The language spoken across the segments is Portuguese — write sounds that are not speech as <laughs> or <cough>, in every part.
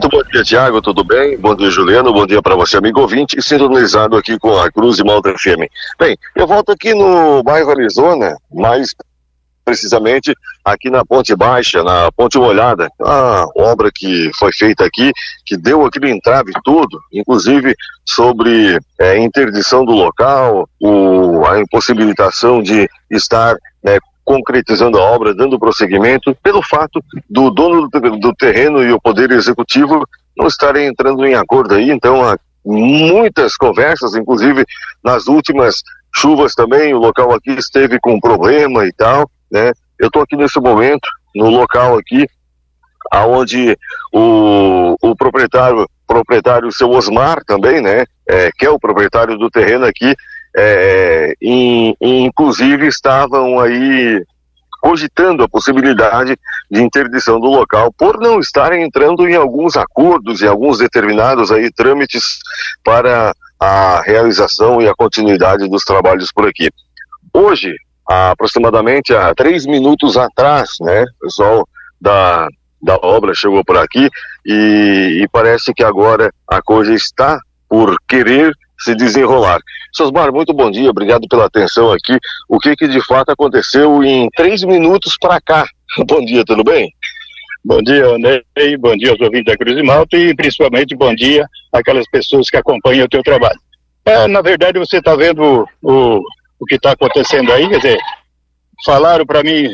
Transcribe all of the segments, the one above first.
Muito bom dia, Tiago, tudo bem? Bom dia, Juliano, bom dia para você, amigo ouvinte, sintonizado aqui com a Cruz de Malta FM. Bem, eu volto aqui no bairro Arizona, mais precisamente aqui na Ponte Baixa, na Ponte Molhada, a obra que foi feita aqui, que deu aquele entrave tudo, inclusive sobre é, interdição do local, o, a impossibilitação de estar né, concretizando a obra, dando prosseguimento, pelo fato do dono do, terreno e o Poder Executivo não estarem entrando em acordo aí, então há muitas conversas, inclusive nas últimas chuvas também, o local aqui esteve com problema e tal, né? Eu estou aqui nesse momento, no local aqui, aonde o, o proprietário, proprietário seu Osmar também, né, é, que é o proprietário do terreno aqui, é, in, inclusive estavam aí cogitando a possibilidade de interdição do local por não estarem entrando em alguns acordos e alguns determinados aí trâmites para a realização e a continuidade dos trabalhos por aqui. Hoje, aproximadamente há três minutos atrás, né, o pessoal da, da obra chegou por aqui e, e parece que agora a coisa está por querer se desenrolar. Sosmar, muito bom dia, obrigado pela atenção aqui. O que que de fato aconteceu em três minutos para cá? <laughs> Bom dia, tudo bem? Bom dia, Andrei, bom dia aos ouvintes da Cruz de Malta e principalmente bom dia àquelas pessoas que acompanham o teu trabalho. É, na verdade, você está vendo o, o que está acontecendo aí, quer dizer, falaram para mim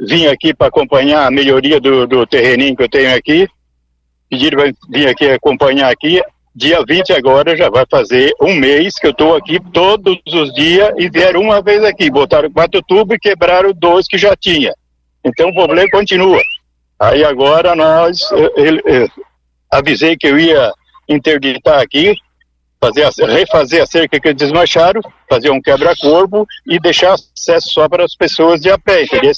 vir aqui para acompanhar a melhoria do, do terreninho que eu tenho aqui, pediram para vir aqui acompanhar aqui, dia 20 agora já vai fazer um mês que eu estou aqui todos os dias e vieram uma vez aqui, botaram quatro tubos e quebraram dois que já tinha. Então o problema continua. Aí agora nós, eu, eu, eu avisei que eu ia interditar aqui, fazer a, refazer a cerca que desmancharam, fazer um quebra-corpo e deixar acesso só para as pessoas de a pé, entendeu?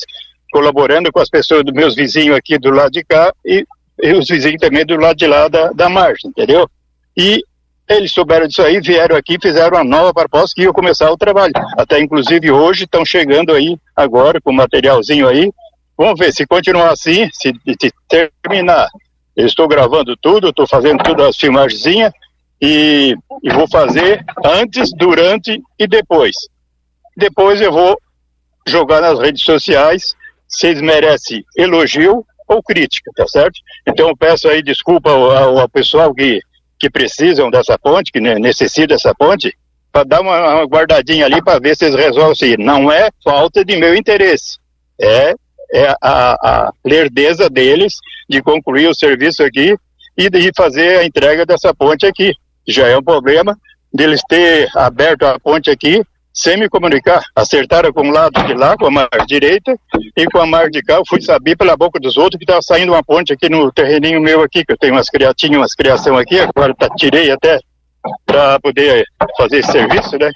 Colaborando com as pessoas dos meus vizinhos aqui do lado de cá e, e os vizinhos também do lado de lá da, da margem, entendeu? E eles souberam disso aí, vieram aqui, fizeram uma nova proposta que ia começar o trabalho. Até inclusive hoje estão chegando aí agora com materialzinho aí. Vamos ver se continuar assim, se, se terminar. Eu estou gravando tudo, estou fazendo todas as filmagens e, e vou fazer antes, durante e depois. Depois eu vou jogar nas redes sociais. Vocês merecem elogio ou crítica, tá certo? Então peço aí desculpa ao, ao pessoal que que precisam dessa ponte, que necessitam dessa ponte, para dar uma, uma, guardadinha ali para ver se eles resolvem isso. Não é falta de meu interesse, é, é a, a lerdeza deles de concluir o serviço aqui e de fazer a entrega dessa ponte aqui. Já é um problema deles ter aberto a ponte aqui sem me comunicar. Acertaram com o lado de lá, com a margem direita, e com a margem de cá, eu fui saber pela boca dos outros que estava saindo uma ponte aqui no terreninho meu aqui, que eu tenho umas criatinhas, umas criação aqui, agora tá, tirei até para poder fazer esse serviço, né?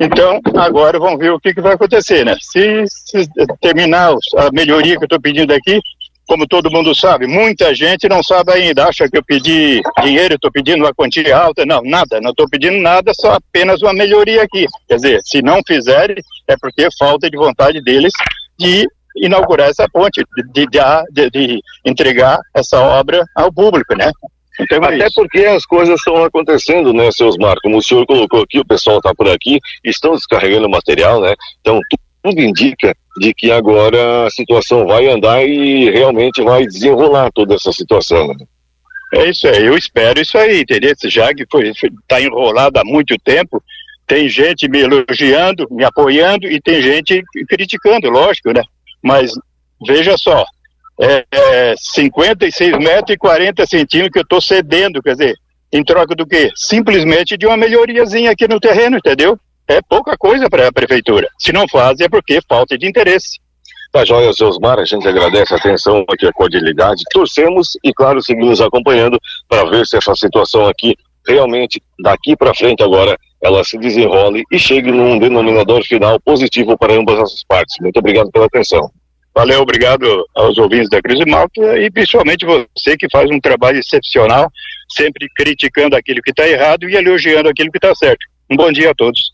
Então, agora vamos ver o que, que vai acontecer, né? Se, se terminar a melhoria que eu estou pedindo aqui, como todo mundo sabe, muita gente não sabe ainda, acha que eu pedi dinheiro, estou pedindo uma quantia alta, não, nada, não estou pedindo nada, só apenas uma melhoria aqui. Quer dizer, se não fizerem, é porque falta de vontade deles de inaugurar essa ponte, de, de, de entregar essa obra ao público, né? Então, é Até isso. porque as coisas estão acontecendo, né, seus Marcos? Como o senhor colocou aqui, o pessoal está por aqui, estão descarregando material, né? Então, tudo indica de que agora a situação vai andar e realmente vai desenrolar toda essa situação. Né? É isso aí, eu espero isso aí, entendeu? Já que está enrolado há muito tempo, tem gente me elogiando, me apoiando e tem gente criticando, lógico, né? Mas veja só, é, é 56 metros e 40 centímetros que eu estou cedendo, quer dizer, em troca do quê? Simplesmente de uma melhoriazinha aqui no terreno, entendeu? É pouca coisa para a prefeitura. Se não faz, é porque falta de interesse. Tá joia, Osmar, a gente agradece a atenção aqui, a cordialidade. Torcemos e, claro, seguimos acompanhando para ver se essa situação aqui realmente, daqui para frente agora, ela se desenrole e chegue num denominador final positivo para ambas as partes. Muito obrigado pela atenção. Valeu, obrigado aos ouvintes da Crise Malta e principalmente você que faz um trabalho excepcional, sempre criticando aquilo que está errado e elogiando aquilo que está certo. Um bom dia a todos.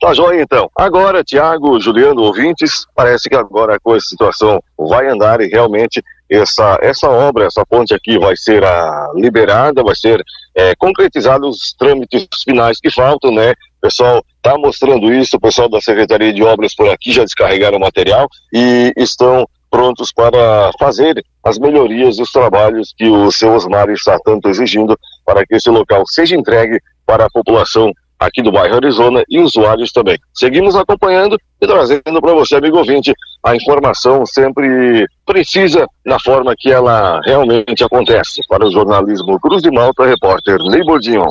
Tá joia então. Agora, Tiago, Juliano, ouvintes, parece que agora a coisa, a situação vai andar e realmente essa, essa obra, essa ponte aqui vai ser a, liberada, vai ser é, concretizado os trâmites finais que faltam, né? O pessoal está mostrando isso, o pessoal da Secretaria de Obras por aqui já descarregaram o material e estão prontos para fazer as melhorias os trabalhos que o seu Osmar está tanto exigindo para que esse local seja entregue para a população aqui do bairro Arizona e usuários também. Seguimos acompanhando e trazendo para você, amigo ouvinte, a informação sempre precisa na forma que ela realmente acontece. Para o jornalismo Cruz de Malta, repórter Ney Bordinho.